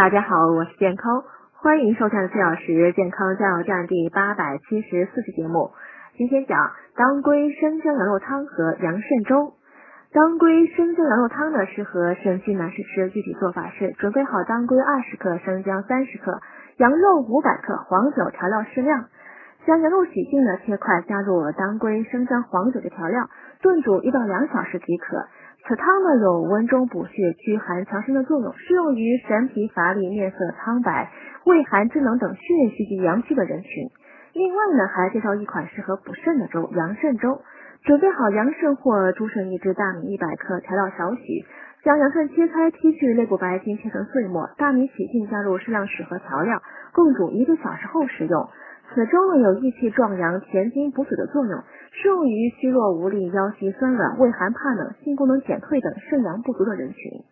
大家好，我是健康，欢迎收看四小时健康加油站第八百七十四期节目。今天讲当归生姜羊肉汤和羊肾粥。当归生姜羊肉汤呢，适合肾虚男士吃。具体做法是：准备好当归二十克，生姜三十克，羊肉五百克，黄酒调料适量。将羊肉洗净呢，切块，加入当归、生姜、黄酒的调料，炖煮一到两小时即可。此汤呢有温中补血、驱寒强身的作用，适用于神疲乏力、面色苍白、畏寒肢冷等血虚及阳虚的人群。另外呢，还介绍一款适合补肾的粥——羊肾粥。准备好羊肾或猪肾一只，大米一百克，调料少许。将羊肾切开，剔去内部白筋，切成碎末。大米洗净，加入适量水和调料，共煮一个小时后食用。此粥呢有益气壮阳、填精补血的作用，适用于虚弱无力、腰膝酸软、畏寒怕冷、性功能减退等肾阳不足的人群。